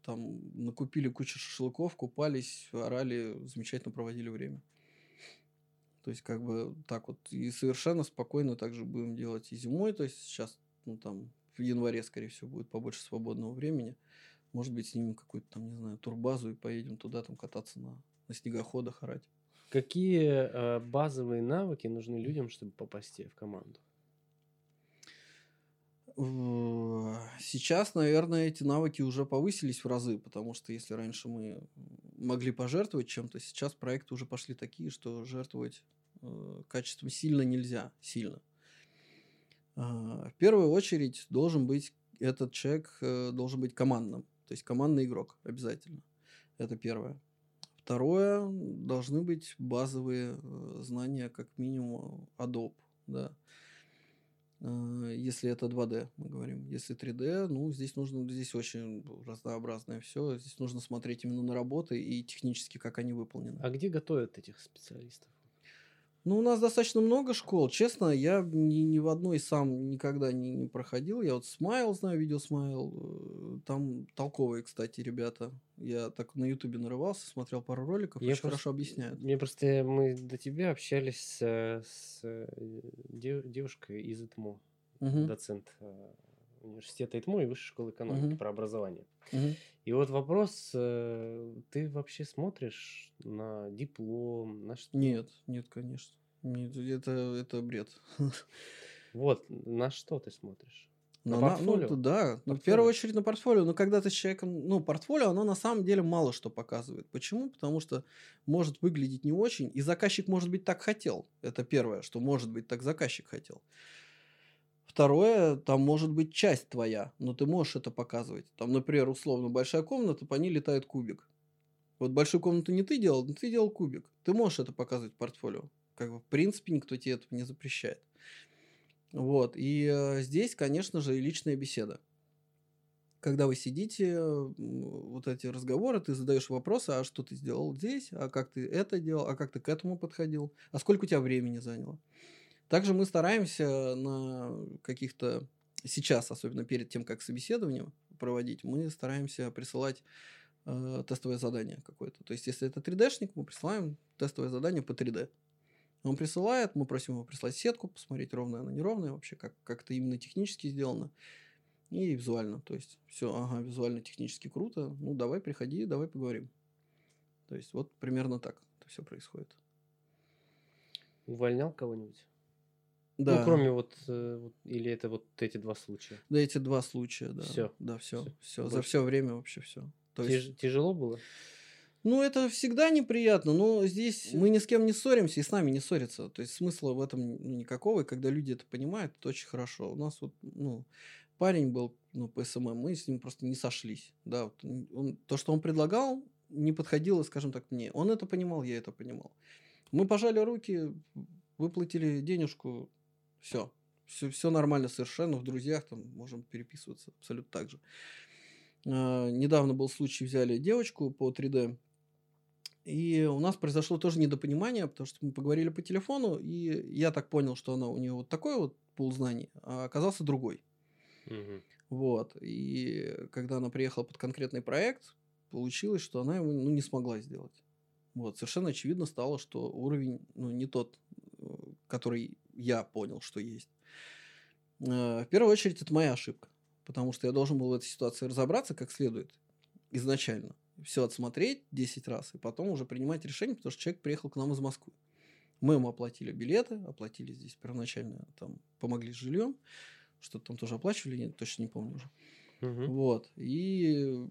там накупили кучу шашлыков, купались, орали, замечательно проводили время. То есть, как бы так вот, и совершенно спокойно также будем делать и зимой, то есть сейчас, ну там, в январе, скорее всего, будет побольше свободного времени. Может быть, снимем какую-то там, не знаю, турбазу и поедем туда там кататься на, на снегоходах, орать. Какие э, базовые навыки нужны людям, чтобы попасть в команду? В- Сейчас, наверное, эти навыки уже повысились в разы, потому что если раньше мы могли пожертвовать чем-то, сейчас проекты уже пошли такие, что жертвовать э, качеством сильно нельзя, сильно. А, В первую очередь должен быть этот человек э, должен быть командным, то есть командный игрок обязательно. Это первое. Второе, должны быть базовые э, знания, как минимум, Adobe, да. Э, Если это 2D, мы говорим. Если 3D, ну, здесь нужно, здесь очень разнообразное все. Здесь нужно смотреть именно на работы и технически, как они выполнены. А где готовят этих специалистов? Ну, у нас достаточно много школ. Честно, я ни, ни в одной сам никогда не, не проходил. Я вот Смайл знаю, видео Смайл. э, Там толковые, кстати, ребята. Я так на Ютубе нарывался, смотрел пару роликов, Я очень просто- хорошо объясняют. Мне просто мы до тебя общались э, с э, дев- девушкой из ИТМО, Мгм, доцент э, университета ИТМО и Высшей школы экономики Мгм. про образование. мгм. И вот вопрос, э, ты вообще смотришь на диплом, на что? Нет, нет, конечно. Нет, это, это бред. [laughs] Вот, на что ты смотришь? На Ну, на- портфолио? Ну, да, ну, в Портфолио. первую очередь на портфолио. Но когда ты с человеком... Ну, портфолио, оно на самом деле мало что показывает. Почему? Потому что может выглядеть не очень, и заказчик, может быть, так хотел. Это первое, что, может быть, так заказчик хотел. Второе, там может быть часть твоя, но ты можешь это показывать. Там, например, условно, большая комната, по ней летает кубик. Вот большую комнату не ты делал, но ты делал кубик. Ты можешь это показывать в портфолио. Как бы, в принципе, никто тебе этого не запрещает. Вот. И э, здесь, конечно же, и личная беседа. Когда вы сидите, вот эти разговоры, ты задаешь вопросы, а что ты сделал здесь, а как ты это делал, а как ты к этому подходил, а сколько у тебя времени заняло. Также мы стараемся на каких-то сейчас, особенно перед тем, как собеседование проводить, мы стараемся присылать э, тестовое задание какое-то. То есть, если это 3D-шник, мы присылаем тестовое задание по 3D. Он присылает, мы просим его прислать сетку, посмотреть, ровная она, неровная вообще, как, как это именно технически сделано. И визуально. То есть, все, ага, визуально, технически круто. Ну, давай, приходи, давай поговорим. То есть, вот примерно так это все происходит. Увольнял кого-нибудь? Да. Ну, кроме вот, э, вот, или это вот эти два случая? Да, эти два случая, да. Всё. Да, все. Всё. Все. За все время вообще все. То есть, Тяж- Тяжело было? ну, это всегда неприятно, но здесь мы ни с кем не ссоримся, и с нами не ссорятся. То есть смысла в этом ну, никакого, и когда люди это понимают, это очень хорошо. У нас вот, ну, парень был, ну, по SMM, мы с ним просто не сошлись. Да, вот он- то, что он предлагал, не подходило, скажем так, мне. Он это понимал, я это понимал. Мы пожали руки, выплатили денежку, все. Все, все нормально совершенно, в друзьях там можем переписываться абсолютно так же. А, недавно был случай, взяли девочку по 3D, и у нас произошло тоже недопонимание, потому что мы поговорили по телефону, и я так понял, что она у нее вот такой вот пул знаний, а оказался другой. Мгм. Вот. И когда она приехала под конкретный проект, получилось, что она его ну, не смогла сделать. Вот. Совершенно очевидно стало, что уровень ну, не тот, э, который я понял, что есть. Э, В первую очередь, это моя ошибка. Потому что я должен был в этой ситуации разобраться как следует изначально. Все отсмотреть 10 раз, и потом уже принимать решение, потому что человек приехал к нам из Москвы. Мы ему оплатили билеты, оплатили здесь первоначально, там, помогли с жильем. Что-то там тоже оплачивали, я точно не помню уже. Мгм. Вот. И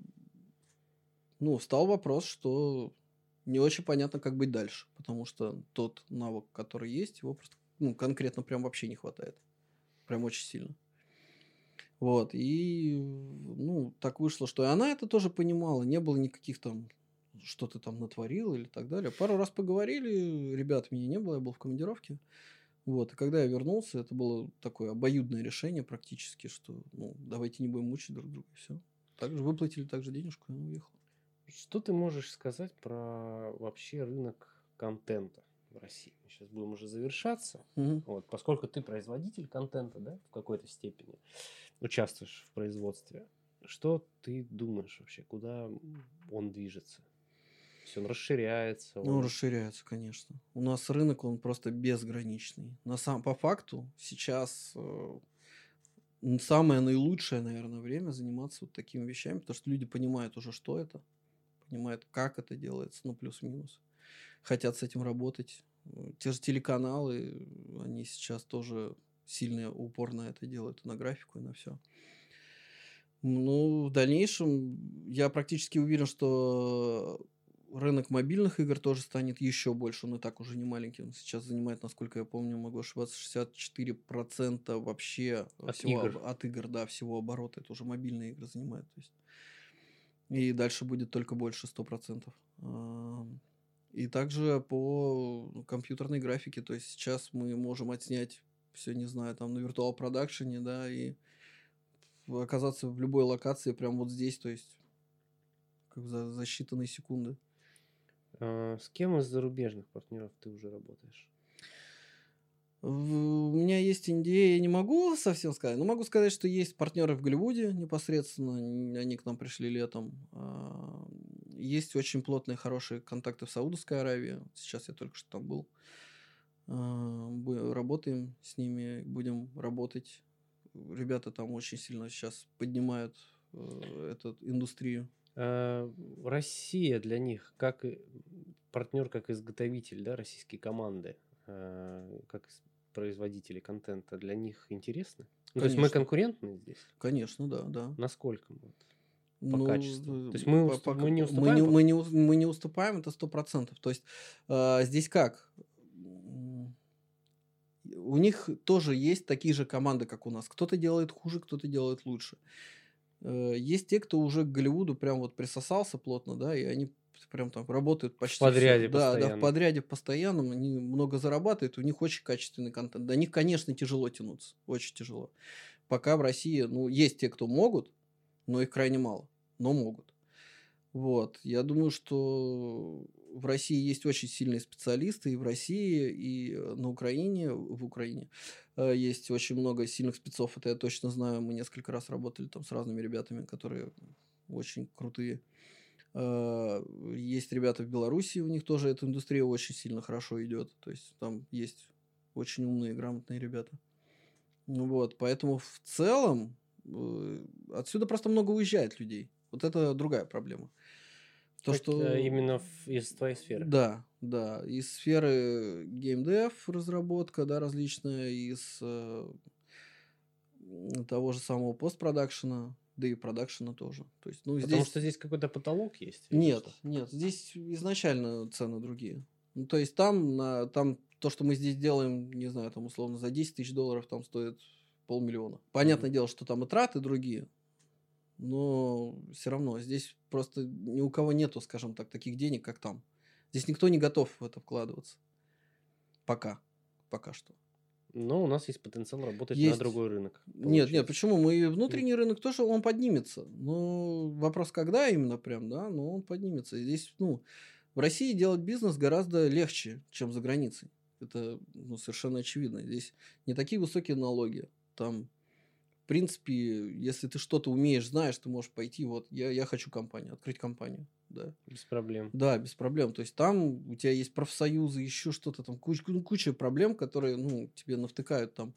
ну, встал вопрос, что не очень понятно, как быть дальше. Потому что тот навык, который есть, его просто ну, конкретно прям вообще не хватает. Прям очень сильно. Вот. И ну, так вышло, что и она это тоже понимала. Не было никаких там что ты там натворил или так далее. Пару раз поговорили, ребят меня не было, я был в командировке. Вот, и когда я вернулся, это было такое обоюдное решение практически, что ну, давайте не будем мучить друг друга, все. Также выплатили также денежку, и он уехал. Что ты можешь сказать про вообще рынок контента в России? Мы сейчас будем уже завершаться. Мгм. Вот, поскольку ты производитель контента, да, в какой-то степени, участвуешь в производстве, что ты думаешь вообще, куда он движется? То есть он расширяется? Ну, он- расширяется, конечно. У нас рынок, он просто безграничный. На сам, по факту сейчас э, самое наилучшее, наверное, время заниматься вот такими вещами, потому что люди понимают уже, что это, понимают, как это делается, ну, плюс-минус. Хотят с этим работать. Э, Те же телеканалы, они сейчас тоже сильный упор на это делают, и на графику, и на все. Ну, в дальнейшем я практически уверен, что рынок мобильных игр тоже станет еще больше. Он и так уже не маленький. Он сейчас занимает, насколько я помню, могу ошибаться, 64% вообще От всего игр. от игр, да, всего оборота. Это уже мобильные игры занимают. То есть. И дальше будет только больше 100%. А, И также по компьютерной графике. То есть сейчас мы можем отснять все, не знаю, там на виртуал продакшене, да, и оказаться в любой локации прямо вот здесь, то есть как за, за считанные секунды. А, С кем из зарубежных партнеров ты уже работаешь? У меня есть NDA, я не могу совсем сказать, но могу сказать, что есть партнеры в Голливуде непосредственно, они к нам пришли летом. Есть очень плотные, хорошие контакты в Саудовской Аравии, сейчас я только что там был. А, Работаем с ними, будем работать. Ребята там очень сильно сейчас поднимают э, эту индустрию. А, Россия для них как партнер, как изготовитель, да, российские команды, а, как производители контента, для них интересно? Ну, то есть мы конкурентны здесь? Конечно, да, да. Насколько? Мы? По Ну, качеству. э, То есть мы по- по- мы не мы уступаем не, по- мы не мы не уступаем, это сто процентов. То есть э, здесь как? У них тоже есть такие же команды, как у нас. Кто-то делает хуже, кто-то делает лучше. Э, есть те, кто уже к Голливуду прям вот присосался плотно, да, и они прям там работают почти... В подряде все. Да, да, в подряде постоянном, они много зарабатывают, у них очень качественный контент. До них, конечно, тяжело тянуться, очень тяжело. Пока в России, ну, есть те, кто могут, но их крайне мало, но могут. Вот, я думаю, что в России есть очень сильные специалисты и в России, и э, на Украине, в Украине э, есть очень много сильных спецов, это я точно знаю, мы несколько раз работали там с разными ребятами, которые очень крутые. Э, есть ребята в Беларуси, у них тоже эта индустрия очень сильно хорошо идет. То есть там есть очень умные, грамотные ребята. Вот, поэтому в целом отсюда просто много уезжает людей. Вот это другая проблема. То, так, что... Именно из твоей сферы. Да, да. Из сферы геймдев разработка, да, различная, из э, того же самого постпродакшена, да и продакшена тоже. То есть, ну, Потому здесь... что здесь какой-то потолок есть? Нет, что? нет, здесь изначально цены другие. Ну, то есть там, на, там то, что мы здесь делаем, не знаю, там условно за 10 тысяч долларов там стоит полмиллиона. Понятное mm-hmm. дело, что там и траты другие, но все равно здесь просто ни у кого нету, скажем так, таких денег, как там. Здесь никто не готов в это вкладываться. Пока. Пока что. Но у нас есть потенциал работать есть. на другой рынок. Получается. Нет, нет, почему? Мы внутренний рынок тоже он поднимется. Но вопрос, когда именно прям, да, но он поднимется. Здесь, ну, в России делать бизнес гораздо легче, чем за границей. Это ну, совершенно очевидно. Здесь не такие высокие налоги. Там, принципе, если ты что-то умеешь, знаешь, ты можешь пойти, вот, я, я хочу компанию, открыть компанию да. Без проблем. Да, без проблем. То есть там у тебя есть профсоюзы, еще что-то там, куча, куча проблем, которые, ну, тебе навтыкают там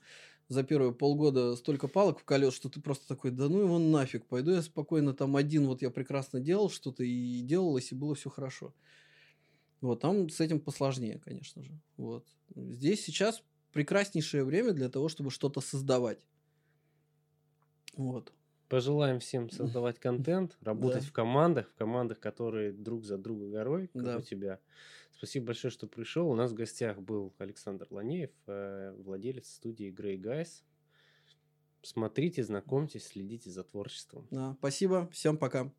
за первые полгода столько палок в колес, что ты просто такой, да ну его нафиг, пойду я спокойно там один, вот я прекрасно делал что-то и делалось, и было все хорошо. Вот, там с этим посложнее, конечно же. Вот. Здесь сейчас прекраснейшее время для того, чтобы что-то создавать. Вот. Пожелаем всем создавать контент, [laughs] работать да. в командах, в командах, которые друг за друга горой, как да. у тебя. Спасибо большое, что пришел. У нас в гостях был Александр Ланеев, э, владелец студии Grey Guys. Смотрите, знакомьтесь, следите за творчеством. Да, спасибо, всем пока.